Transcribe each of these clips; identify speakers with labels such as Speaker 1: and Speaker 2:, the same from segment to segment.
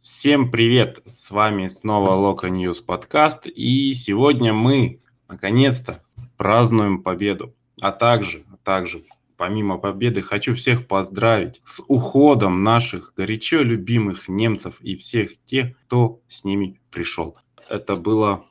Speaker 1: Всем привет! С вами снова Локо News подкаст, и сегодня мы наконец-то празднуем победу. А также, а также, помимо победы, хочу всех поздравить с уходом наших горячо любимых немцев и всех тех, кто с ними пришел. Это было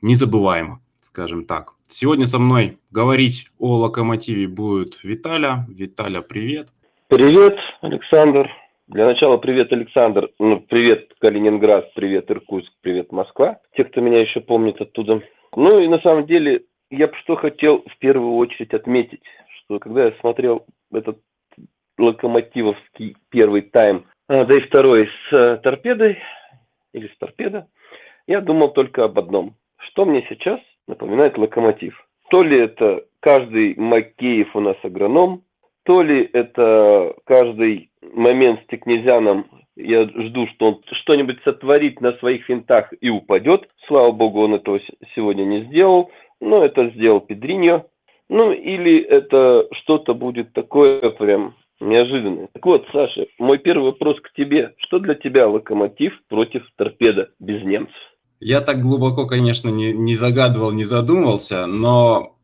Speaker 1: незабываемо, скажем так. Сегодня со мной говорить о локомотиве будет Виталя. Виталя, привет.
Speaker 2: Привет, Александр. Для начала привет, Александр. Ну, привет, Калининград, привет, Иркутск, привет, Москва. Те, кто меня еще помнит оттуда. Ну и на самом деле, я бы что хотел в первую очередь отметить, что когда я смотрел этот локомотивовский первый тайм, а, да и второй с а, торпедой, или с торпедо, я думал только об одном. Что мне сейчас напоминает локомотив? То ли это каждый Макеев у нас агроном, то ли это каждый момент с Текнезяном, я жду, что он что-нибудь сотворит на своих финтах и упадет. Слава богу, он этого сегодня не сделал, но это сделал Педриньо. Ну, или это что-то будет такое прям неожиданное. Так вот, Саша, мой первый вопрос к тебе. Что для тебя локомотив против торпеда без немцев?
Speaker 1: Я так глубоко, конечно, не, не загадывал, не задумывался, но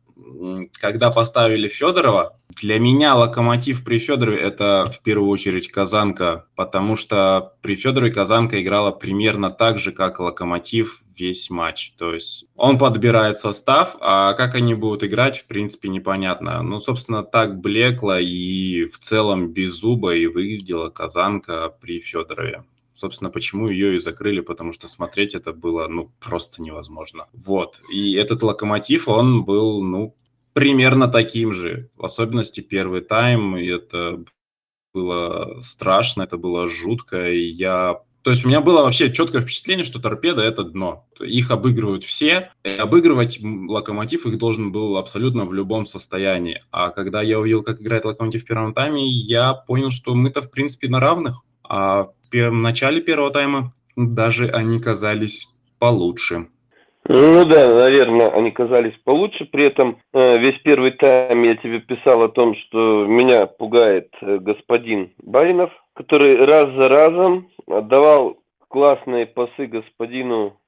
Speaker 1: когда поставили Федорова, для меня локомотив при Федорове это в первую очередь Казанка, потому что при Федорове Казанка играла примерно так же, как локомотив весь матч. То есть он подбирает состав, а как они будут играть, в принципе, непонятно. Ну, собственно, так блекло и в целом без зуба и выглядела Казанка при Федорове. Собственно, почему ее и закрыли, потому что смотреть это было, ну, просто невозможно. Вот. И этот локомотив, он был, ну, примерно таким же. В особенности первый тайм, и это было страшно, это было жутко, и я... То есть у меня было вообще четкое впечатление, что торпеда – это дно. Их обыгрывают все, и обыгрывать локомотив их должен был абсолютно в любом состоянии. А когда я увидел, как играет локомотив в первом тайме, я понял, что мы-то, в принципе, на равных. А в начале первого тайма даже они казались получше.
Speaker 2: Ну да, наверное, они казались получше. При этом э, весь первый тайм я тебе писал о том, что меня пугает э, господин Баринов, который раз за разом отдавал классные пасы господину,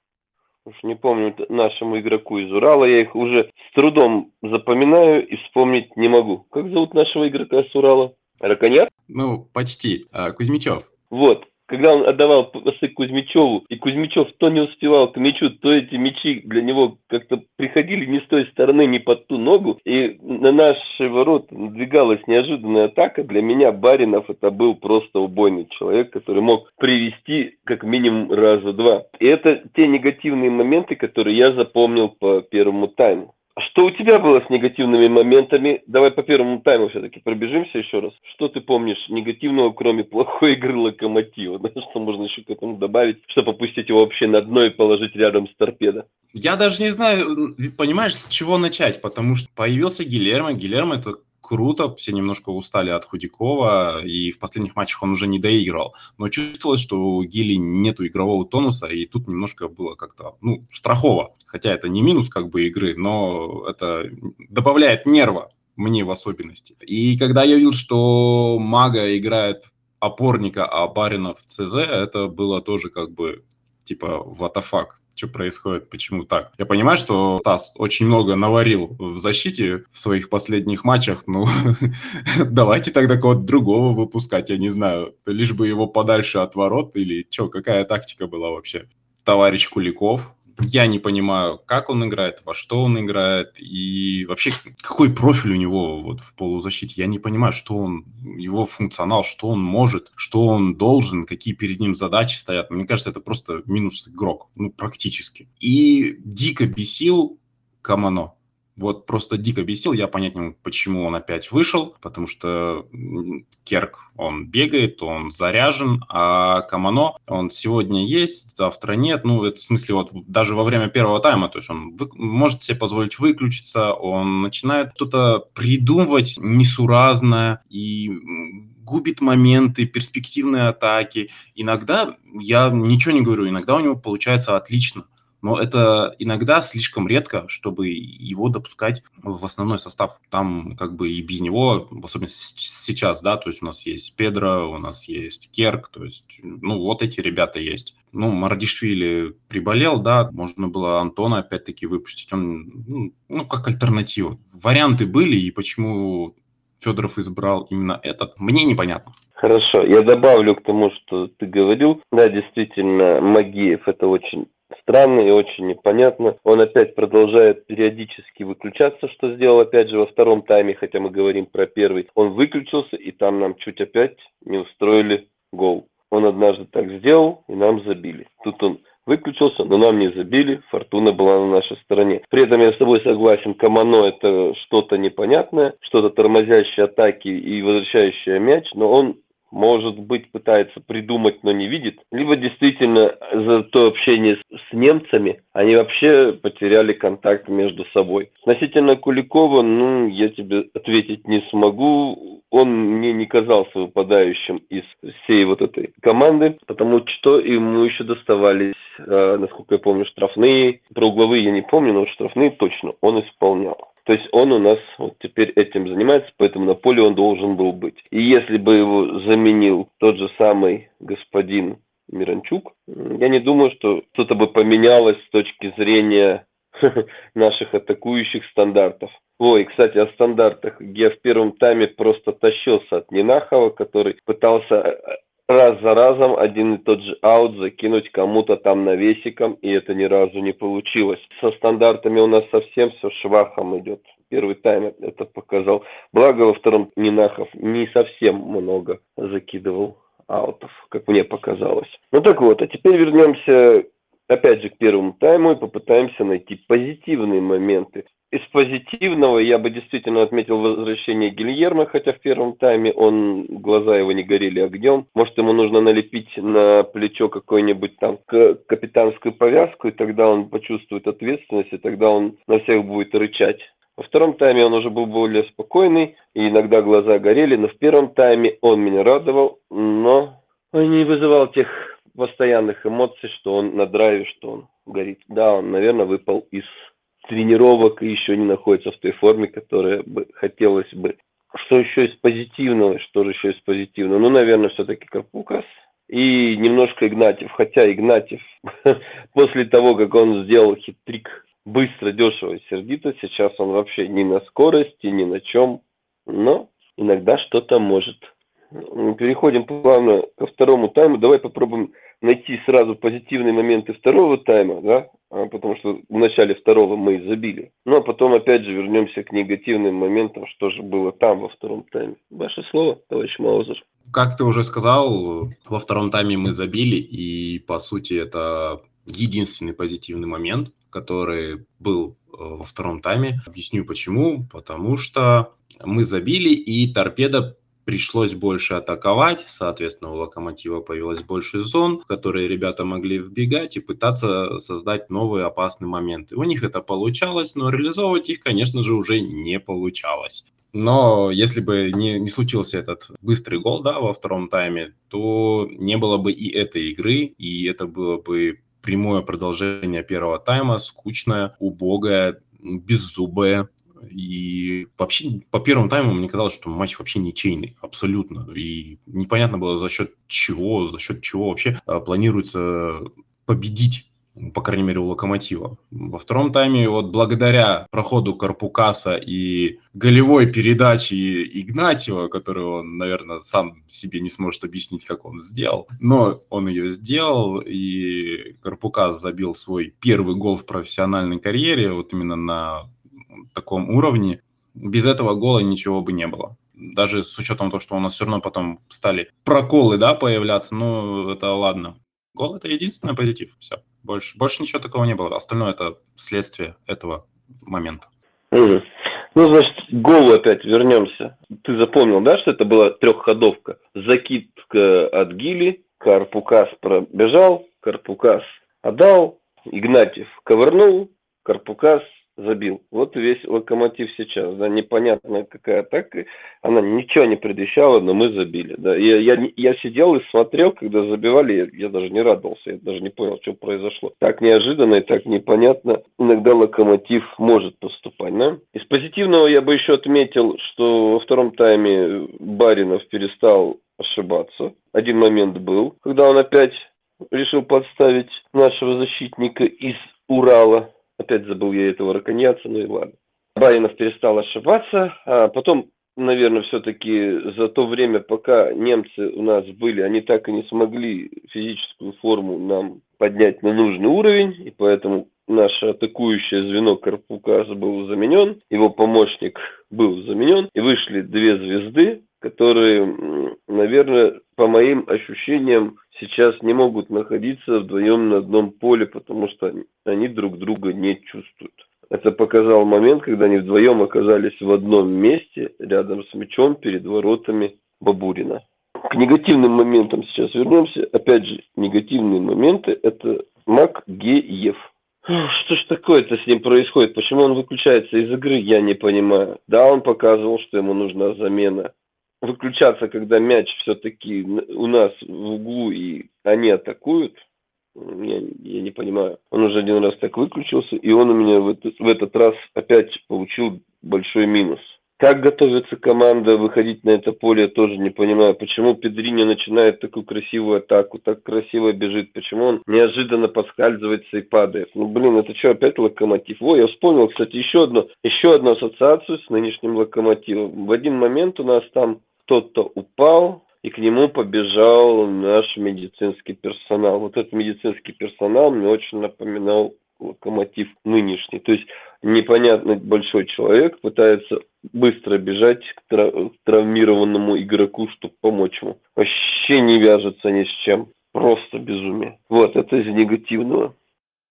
Speaker 2: уж не помню, нашему игроку из Урала. Я их уже с трудом запоминаю и вспомнить не могу. Как зовут нашего игрока с Урала? Раконят?
Speaker 1: Ну, почти. А, Кузьмичев.
Speaker 2: Вот когда он отдавал пасы Кузьмичеву, и Кузьмичев то не успевал к мячу, то эти мячи для него как-то приходили не с той стороны, не под ту ногу, и на наши ворот надвигалась неожиданная атака. Для меня Баринов это был просто убойный человек, который мог привести как минимум раза два. И это те негативные моменты, которые я запомнил по первому тайму. Что у тебя было с негативными моментами? Давай по первому тайму все-таки пробежимся еще раз. Что ты помнишь негативного, кроме плохой игры Локомотива? Да, что можно еще к этому добавить, чтобы опустить его вообще на дно и положить рядом с торпедо?
Speaker 1: Я даже не знаю, понимаешь, с чего начать, потому что появился Гилермо. Гилермо это круто, все немножко устали от Худякова, и в последних матчах он уже не доигрывал. Но чувствовалось, что у Гили нету игрового тонуса, и тут немножко было как-то, ну, страхово. Хотя это не минус как бы игры, но это добавляет нерва мне в особенности. И когда я видел, что Мага играет опорника, а Баринов ЦЗ, это было тоже как бы типа what the fuck что происходит, почему так. Я понимаю, что Тасс очень много наварил в защите в своих последних матчах, ну, давайте тогда кого-то другого выпускать, я не знаю, лишь бы его подальше от ворот или что, какая тактика была вообще? Товарищ Куликов, я не понимаю, как он играет, во что он играет, и вообще какой профиль у него вот в полузащите. Я не понимаю, что он, его функционал, что он может, что он должен, какие перед ним задачи стоят. Мне кажется, это просто минус игрок, ну, практически. И дико бесил Камано. Вот просто дико бесил, я понять не могу, почему он опять вышел, потому что Керк, он бегает, он заряжен, а Камано, он сегодня есть, завтра нет, ну, это в смысле вот даже во время первого тайма, то есть он вы, может себе позволить выключиться, он начинает что-то придумывать несуразное и губит моменты, перспективные атаки. Иногда, я ничего не говорю, иногда у него получается отлично – но это иногда слишком редко, чтобы его допускать в основной состав. Там как бы и без него, в особенности сейчас, да, то есть у нас есть Педро, у нас есть Керк, то есть, ну, вот эти ребята есть. Ну, Мардишвили приболел, да, можно было Антона опять-таки выпустить, он, ну, ну, как альтернатива. Варианты были, и почему Федоров избрал именно этот, мне непонятно.
Speaker 2: Хорошо, я добавлю к тому, что ты говорил. Да, действительно, Магиев это очень странно и очень непонятно. Он опять продолжает периодически выключаться, что сделал опять же во втором тайме, хотя мы говорим про первый. Он выключился, и там нам чуть опять не устроили гол. Он однажды так сделал, и нам забили. Тут он выключился, но нам не забили, фортуна была на нашей стороне. При этом я с тобой согласен, Камано это что-то непонятное, что-то тормозящее атаки и возвращающее мяч, но он может быть, пытается придумать, но не видит, либо действительно за то общение с, немцами они вообще потеряли контакт между собой. Относительно Куликова, ну, я тебе ответить не смогу. Он мне не казался выпадающим из всей вот этой команды, потому что ему еще доставались, э, насколько я помню, штрафные. Про угловые я не помню, но штрафные точно он исполнял. То есть он у нас вот теперь этим занимается, поэтому на поле он должен был быть. И если бы его заменил тот же самый господин Миранчук, я не думаю, что что-то бы поменялось с точки зрения наших атакующих стандартов. Ой, кстати, о стандартах. Я в первом тайме просто тащился от Нинахова, который пытался э, раз за разом один и тот же аут закинуть кому-то там навесиком, и это ни разу не получилось. Со стандартами у нас совсем все швахом идет. Первый тайм это показал. Благо во втором Нинахов не совсем много закидывал аутов, как мне показалось. Ну так вот, а теперь вернемся опять же к первому тайму и попытаемся найти позитивные моменты. Из позитивного я бы действительно отметил возвращение Гильермо, хотя в первом тайме он, глаза его не горели огнем. Может, ему нужно налепить на плечо какой-нибудь там капитанскую повязку, и тогда он почувствует ответственность, и тогда он на всех будет рычать. Во втором тайме он уже был более спокойный, и иногда глаза горели, но в первом тайме он меня радовал, но он не вызывал тех постоянных эмоций, что он на драйве, что он горит. Да, он, наверное, выпал из тренировок и еще не находится в той форме, которая бы хотелось бы. Что еще из позитивного? Что же еще из позитивного? Ну, наверное, все-таки Карпукас и немножко Игнатьев. Хотя Игнатьев после того, как он сделал хитрик быстро, дешево и сердито, сейчас он вообще ни на скорости, ни на чем, но иногда что-то может. Переходим плавно ко второму тайму. Давай попробуем найти сразу позитивные моменты второго тайма, да, а, потому что в начале второго мы забили. Ну, а потом опять же вернемся к негативным моментам, что же было там во втором тайме. Ваше слово, товарищ Маузер.
Speaker 1: Как ты уже сказал, во втором тайме мы забили, и по сути это единственный позитивный момент, который был э, во втором тайме. Объясню почему. Потому что мы забили, и торпеда пришлось больше атаковать, соответственно, у Локомотива появилось больше зон, в которые ребята могли вбегать и пытаться создать новые опасные моменты. У них это получалось, но реализовывать их, конечно же, уже не получалось. Но если бы не, не случился этот быстрый гол да, во втором тайме, то не было бы и этой игры, и это было бы прямое продолжение первого тайма, скучное, убогое, беззубое, и вообще по первому тайму мне казалось, что матч вообще ничейный, абсолютно. И непонятно было за счет чего, за счет чего вообще а, планируется победить по крайней мере, у Локомотива. Во втором тайме вот благодаря проходу Карпукаса и голевой передаче Игнатьева, которую он, наверное, сам себе не сможет объяснить, как он сделал, но он ее сделал, и Карпукас забил свой первый гол в профессиональной карьере, вот именно на таком уровне, без этого гола ничего бы не было. Даже с учетом того, что у нас все равно потом стали проколы, да, появляться, ну, это ладно. Гол – это единственный позитив, все. Больше, больше ничего такого не было. Остальное – это следствие этого момента.
Speaker 2: Mm. Ну, значит, голу опять вернемся. Ты запомнил, да, что это была трехходовка? Закидка от Гили, Карпукас пробежал, Карпукас отдал, Игнатьев ковырнул, Карпукас забил. Вот весь локомотив сейчас, да, непонятная какая атака, она ничего не предвещала, но мы забили, да. Я, я, я сидел и смотрел, когда забивали, я, я даже не радовался, я даже не понял, что произошло. Так неожиданно и так непонятно иногда локомотив может поступать, да. Из позитивного я бы еще отметил, что во втором тайме Баринов перестал ошибаться. Один момент был, когда он опять решил подставить нашего защитника из Урала. Опять забыл я этого раконьяца, ну и ладно. Баринов перестал ошибаться, а потом, наверное, все-таки за то время, пока немцы у нас были, они так и не смогли физическую форму нам поднять на нужный уровень, и поэтому наше атакующее звено Карпукас был заменен, его помощник был заменен, и вышли две звезды, которые, наверное, по моим ощущениям, сейчас не могут находиться вдвоем на одном поле, потому что они друг друга не чувствуют. Это показал момент, когда они вдвоем оказались в одном месте, рядом с мячом, перед воротами Бабурина. К негативным моментам сейчас вернемся. Опять же, негативные моменты – это Макгеев. Что ж такое-то с ним происходит? Почему он выключается из игры, я не понимаю. Да, он показывал, что ему нужна замена выключаться, когда мяч все-таки у нас в углу и они атакуют, я, я не понимаю. Он уже один раз так выключился, и он у меня в этот, в этот раз опять получил большой минус. Как готовится команда выходить на это поле, я тоже не понимаю. Почему Педрини начинает такую красивую атаку, так красиво бежит, почему он неожиданно подскальзывается и падает. Ну, блин, это что, опять локомотив? Ой, я вспомнил, кстати, еще одну, еще одну ассоциацию с нынешним локомотивом. В один момент у нас там кто-то упал, и к нему побежал наш медицинский персонал. Вот этот медицинский персонал мне очень напоминал локомотив нынешний. То есть непонятный большой человек пытается быстро бежать к, трав- травмированному игроку, чтобы помочь ему. Вообще не вяжется ни с чем. Просто безумие. Вот, это из негативного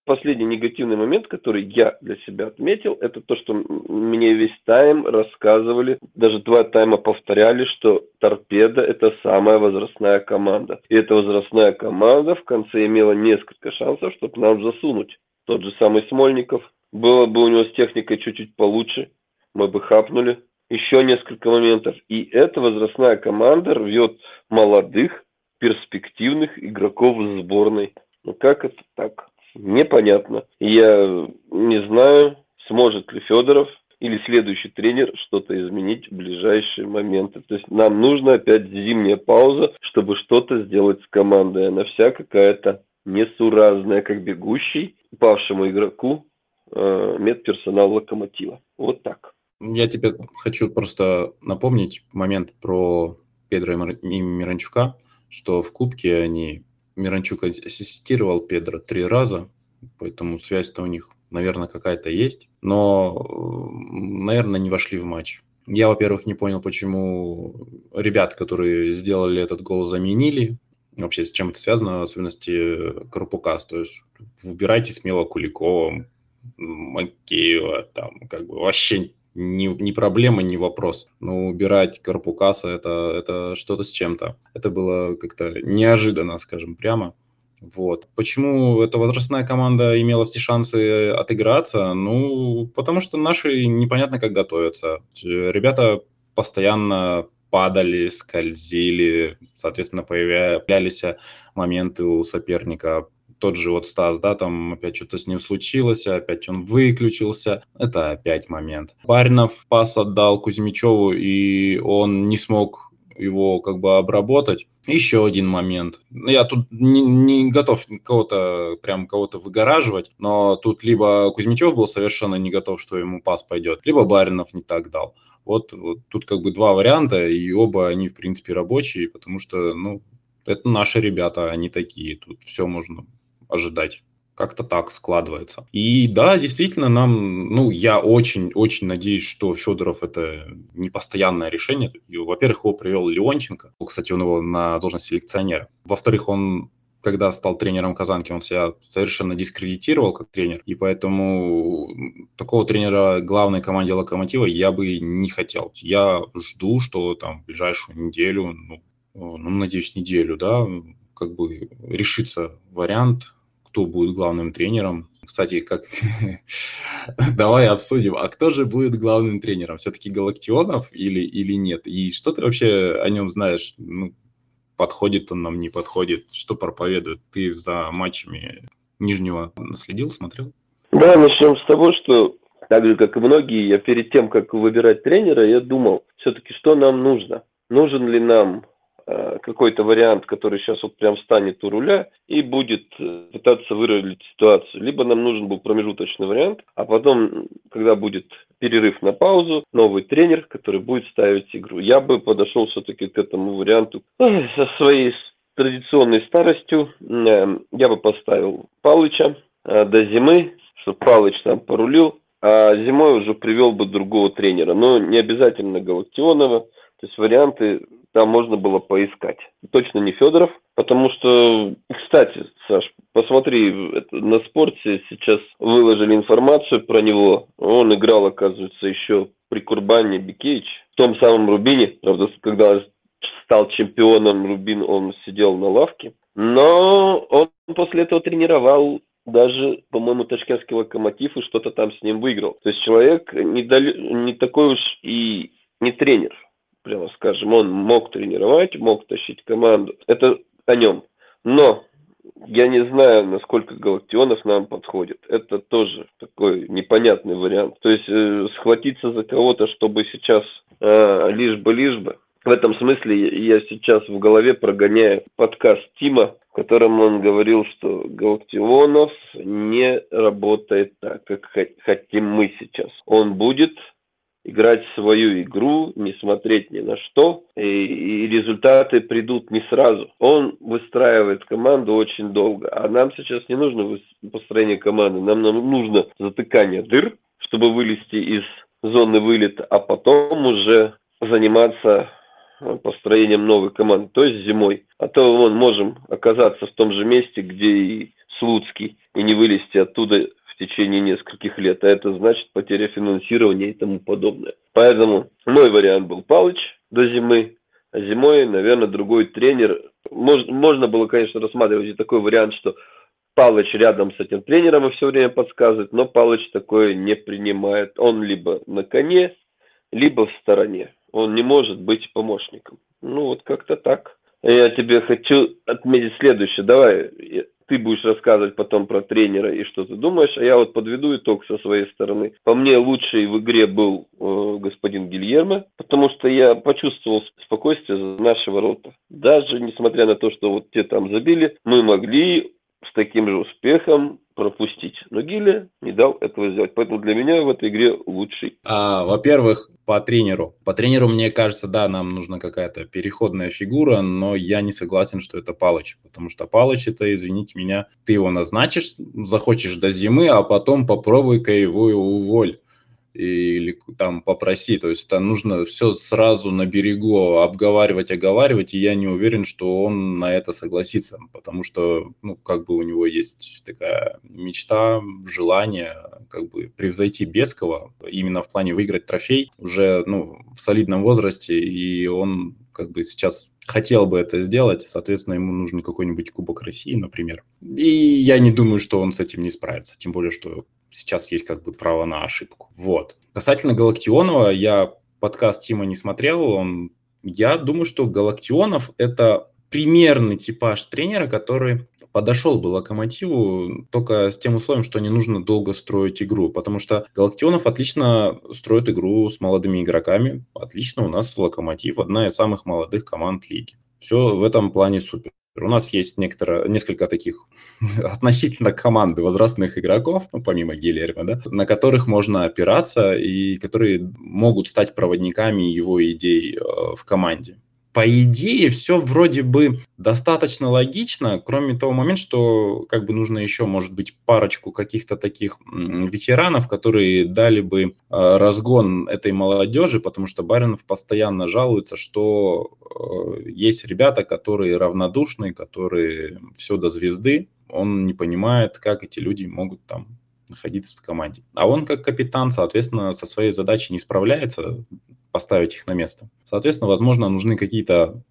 Speaker 2: последний негативный момент, который я для себя отметил, это то, что мне весь тайм рассказывали, даже два тайма повторяли, что торпеда это самая возрастная команда. И эта возрастная команда в конце имела несколько шансов, чтобы нам засунуть. Тот же самый Смольников. Было бы у него с техникой чуть-чуть получше, мы бы хапнули. Еще несколько моментов. И эта возрастная команда рвет молодых, перспективных игроков сборной. Ну как это так? непонятно. Я не знаю, сможет ли Федоров или следующий тренер что-то изменить в ближайшие моменты. То есть нам нужно опять зимняя пауза, чтобы что-то сделать с командой. Она вся какая-то несуразная, как бегущий павшему игроку э, медперсонал локомотива. Вот так.
Speaker 1: Я тебе хочу просто напомнить момент про Педро и Миранчука, что в Кубке они Миранчук ассистировал Педро три раза, поэтому связь-то у них, наверное, какая-то есть. Но, наверное, не вошли в матч. Я, во-первых, не понял, почему ребят, которые сделали этот гол, заменили. Вообще, с чем это связано, особенности Карпукас. То есть выбирайте смело Куликова, Макеева, там, как бы вообще не, не проблема, не вопрос. Но убирать Карпукаса это, это что-то с чем-то. Это было как-то неожиданно, скажем прямо. Вот. Почему эта возрастная команда имела все шансы отыграться? Ну, потому что наши непонятно как готовятся. Ребята постоянно падали, скользили, соответственно, появлялись моменты у соперника тот же вот Стас, да, там опять что-то с ним случилось, опять он выключился. Это опять момент. Баринов пас отдал Кузьмичеву, и он не смог его как бы обработать. Еще один момент. Ну, я тут не, не готов кого-то прям кого-то выгораживать, но тут либо Кузьмичев был совершенно не готов, что ему пас пойдет, либо Баринов не так дал. Вот, вот тут как бы два варианта, и оба они, в принципе, рабочие, потому что, ну, это наши ребята, они такие, тут все можно ожидать. Как-то так складывается. И да, действительно, нам, ну, я очень-очень надеюсь, что Федоров это не постоянное решение. во-первых, его привел Леонченко. Кстати, он его на должность селекционера. Во-вторых, он когда стал тренером Казанки, он себя совершенно дискредитировал как тренер, и поэтому такого тренера главной команде Локомотива я бы не хотел. Я жду, что там в ближайшую неделю, ну, ну надеюсь, неделю, да, как бы решится вариант кто будет главным тренером. Кстати, как давай обсудим, а кто же будет главным тренером? Все-таки Галактионов или, или нет? И что ты вообще о нем знаешь? Ну, подходит он нам, не подходит? Что проповедует? Ты за матчами Нижнего наследил, смотрел?
Speaker 2: Да, начнем с того, что так же, как и многие, я перед тем, как выбирать тренера, я думал, все-таки, что нам нужно. Нужен ли нам какой-то вариант, который сейчас вот прям встанет у руля и будет э, пытаться выровнять ситуацию. Либо нам нужен был промежуточный вариант, а потом, когда будет перерыв на паузу, новый тренер, который будет ставить игру. Я бы подошел все-таки к этому варианту со своей традиционной старостью. Э, я бы поставил Палыча до зимы, чтобы Палыч там порулил, а зимой уже привел бы другого тренера. Но не обязательно Галактионова. То есть варианты там можно было поискать. Точно не Федоров, потому что, кстати, Саш, посмотри, на спорте сейчас выложили информацию про него. Он играл, оказывается, еще при Курбане Бикевич, в том самом Рубине. Правда, когда стал чемпионом Рубин, он сидел на лавке. Но он после этого тренировал даже, по-моему, ташкентский локомотив и что-то там с ним выиграл. То есть человек не, дали, не такой уж и не тренер, прямо скажем. Он мог тренировать, мог тащить команду. Это о нем. Но я не знаю, насколько Галактионов нам подходит. Это тоже такой непонятный вариант. То есть э, схватиться за кого-то, чтобы сейчас э, лишь бы, лишь бы. В этом смысле я сейчас в голове прогоняю подкаст Тима в котором он говорил, что Галактионов не работает так, как хотим мы сейчас. Он будет играть свою игру, не смотреть ни на что, и, и результаты придут не сразу. Он выстраивает команду очень долго, а нам сейчас не нужно построение команды, нам, нам нужно затыкание дыр, чтобы вылезти из зоны вылета, а потом уже заниматься построением новой команды, то есть зимой. А то мы можем оказаться в том же месте, где и Слуцкий, и не вылезти оттуда в течение нескольких лет. А это значит потеря финансирования и тому подобное. Поэтому мой вариант был Палыч до зимы. А зимой, наверное, другой тренер. Мож, можно было, конечно, рассматривать и такой вариант, что Палыч рядом с этим тренером и все время подсказывает, но Палыч такое не принимает. Он либо на коне, либо в стороне он не может быть помощником. Ну, вот как-то так. Я тебе хочу отметить следующее. Давай, ты будешь рассказывать потом про тренера и что ты думаешь, а я вот подведу итог со своей стороны. По мне лучший в игре был э, господин Гильермо, потому что я почувствовал спокойствие за наши ворота. Даже несмотря на то, что вот те там забили, мы могли с таким же успехом пропустить. Но Гиля не дал этого сделать. Поэтому для меня в этой игре лучший.
Speaker 1: А, во-первых, по тренеру. По тренеру, мне кажется, да, нам нужна какая-то переходная фигура, но я не согласен, что это Палыч. Потому что Палыч это, извините меня, ты его назначишь, захочешь до зимы, а потом попробуй-ка его уволь или там попроси. То есть это нужно все сразу на берегу обговаривать, оговаривать, и я не уверен, что он на это согласится, потому что, ну, как бы у него есть такая мечта, желание как бы превзойти Бескова именно в плане выиграть трофей уже, ну, в солидном возрасте, и он как бы сейчас хотел бы это сделать, соответственно, ему нужен какой-нибудь Кубок России, например. И я не думаю, что он с этим не справится, тем более, что сейчас есть как бы право на ошибку. Вот. Касательно Галактионова, я подкаст Тима не смотрел, он... я думаю, что Галактионов – это примерный типаж тренера, который подошел бы Локомотиву только с тем условием, что не нужно долго строить игру, потому что Галактионов отлично строит игру с молодыми игроками. Отлично, у нас Локомотив одна из самых молодых команд лиги. Все в этом плане супер. У нас есть некоторые, несколько таких относительно команды возрастных игроков, ну, помимо Гильерма, да, на которых можно опираться и которые могут стать проводниками его идей э, в команде по идее, все вроде бы достаточно логично, кроме того момента, что как бы нужно еще, может быть, парочку каких-то таких ветеранов, которые дали бы э, разгон этой молодежи, потому что Баринов постоянно жалуется, что э, есть ребята, которые равнодушны, которые все до звезды, он не понимает, как эти люди могут там находиться в команде. А он как капитан, соответственно, со своей задачей не справляется, поставить их на место. Соответственно, возможно, нужны какие-то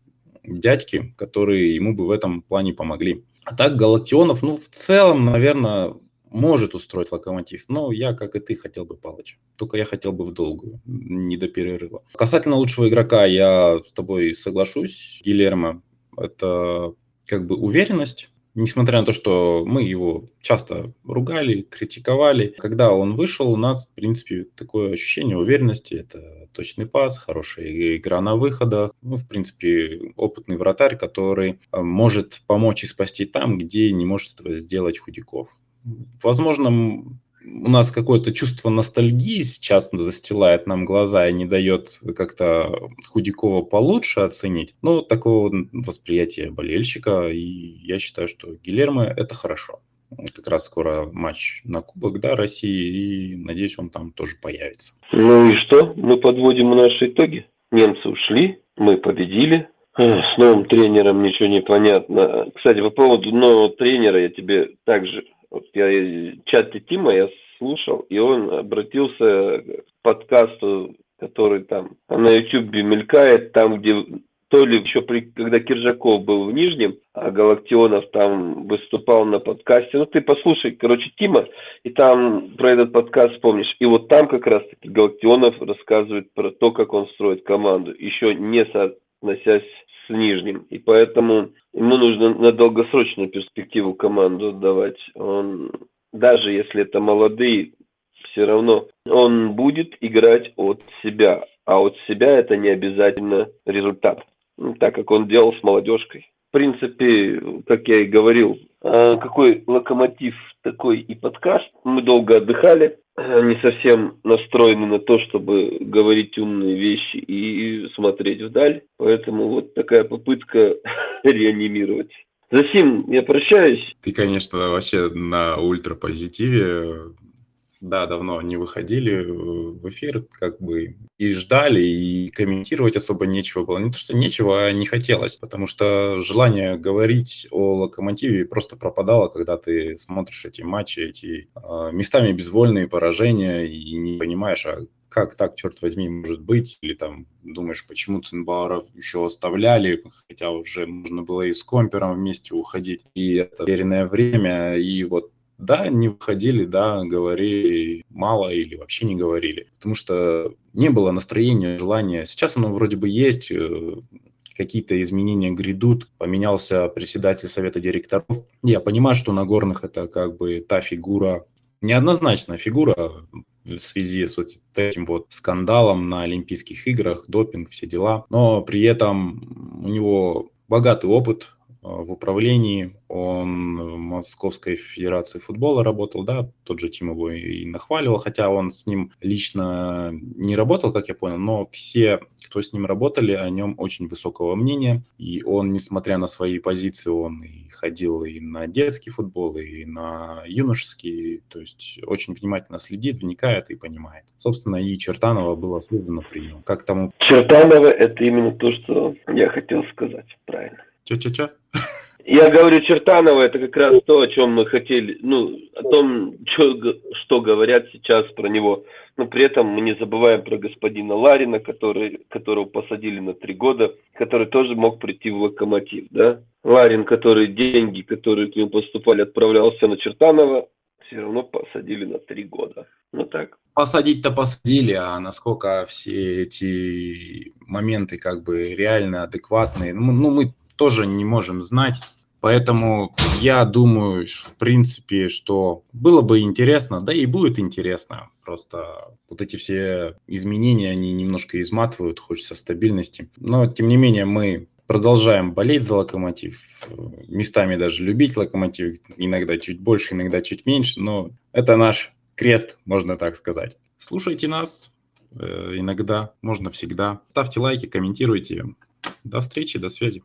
Speaker 1: дядьки, которые ему бы в этом плане помогли. А так Галактионов, ну, в целом, наверное, может устроить локомотив, но я, как и ты, хотел бы Палыча. Только я хотел бы в долгую, не до перерыва. Касательно лучшего игрока, я с тобой соглашусь. Гильермо – это как бы уверенность, несмотря на то, что мы его часто ругали, критиковали, когда он вышел, у нас, в принципе, такое ощущение уверенности. Это точный пас, хорошая игра на выходах. Ну, в принципе, опытный вратарь, который э, может помочь и спасти там, где не может этого сделать Худяков. Возможно, у нас какое-то чувство ностальгии сейчас застилает нам глаза и не дает как-то Худякова получше оценить. Но такого восприятия болельщика, и я считаю, что Гилермо – это хорошо. Как раз скоро матч на Кубок да, России, и надеюсь, он там тоже появится.
Speaker 2: Ну и что? Мы подводим наши итоги. Немцы ушли, мы победили, с новым тренером ничего не понятно. Кстати, по поводу нового тренера я тебе также вот я чате Тима я слушал, и он обратился к подкасту, который там на YouTube мелькает, там, где то ли еще при, когда Киржаков был в Нижнем, а Галактионов там выступал на подкасте. Ну, ты послушай, короче, Тима, и там про этот подкаст помнишь. И вот там как раз-таки Галактионов рассказывает про то, как он строит команду, еще не соотносясь с Нижним. И поэтому ему нужно на долгосрочную перспективу команду отдавать. Он, даже если это молодые, все равно он будет играть от себя. А от себя это не обязательно результат. Ну, так как он делал с молодежкой. В принципе, как я и говорил, а, какой локомотив, такой и подкаст. Мы долго отдыхали, не совсем настроены на то, чтобы говорить умные вещи и смотреть вдаль. Поэтому вот такая попытка реанимировать. Засим, я прощаюсь.
Speaker 1: Ты, конечно, вообще на ультрапозитиве да, давно не выходили э, в эфир, как бы и ждали, и комментировать особо нечего было. Не то, что нечего, а не хотелось, потому что желание говорить о локомотиве просто пропадало, когда ты смотришь эти матчи, эти э, местами безвольные поражения, и не понимаешь, а как так, черт возьми, может быть, или там думаешь, почему Цинбауэров еще оставляли, хотя уже можно было и с Компером вместе уходить, и это веренное время, и вот да, не выходили, да, говорили мало или вообще не говорили, потому что не было настроения, желания. Сейчас оно вроде бы есть, э, какие-то изменения грядут, поменялся председатель совета директоров. Я понимаю, что на горных это как бы та фигура, неоднозначная фигура в связи с вот этим вот скандалом на Олимпийских играх, допинг, все дела. Но при этом у него богатый опыт в управлении, он в Московской Федерации футбола работал, да, тот же Тим его и нахваливал, хотя он с ним лично не работал, как я понял, но все, кто с ним работали, о нем очень высокого мнения, и он, несмотря на свои позиции, он и ходил и на детский футбол, и на юношеский, то есть очень внимательно следит, вникает и понимает. Собственно, и Чертанова было создано при нем. Как тому...
Speaker 2: Чертанова – это именно то, что я хотел сказать, правильно.
Speaker 1: Че-че-че?
Speaker 2: Я говорю, Чертанова, это как раз то, о чем мы хотели, ну, о том, что, что говорят сейчас про него. Но при этом мы не забываем про господина Ларина, который, которого посадили на три года, который тоже мог прийти в локомотив, да. Ларин, который деньги, которые к нему поступали, отправлялся на Чертанова, все равно посадили на три года. Ну так.
Speaker 1: Посадить-то посадили, а насколько все эти моменты как бы реально адекватные, ну, ну мы тоже не можем знать. Поэтому я думаю, в принципе, что было бы интересно, да и будет интересно. Просто вот эти все изменения, они немножко изматывают, хочется стабильности. Но, тем не менее, мы продолжаем болеть за локомотив, местами даже любить локомотив, иногда чуть больше, иногда чуть меньше, но это наш крест, можно так сказать. Слушайте нас, э, иногда, можно всегда. Ставьте лайки, комментируйте. До встречи, до связи.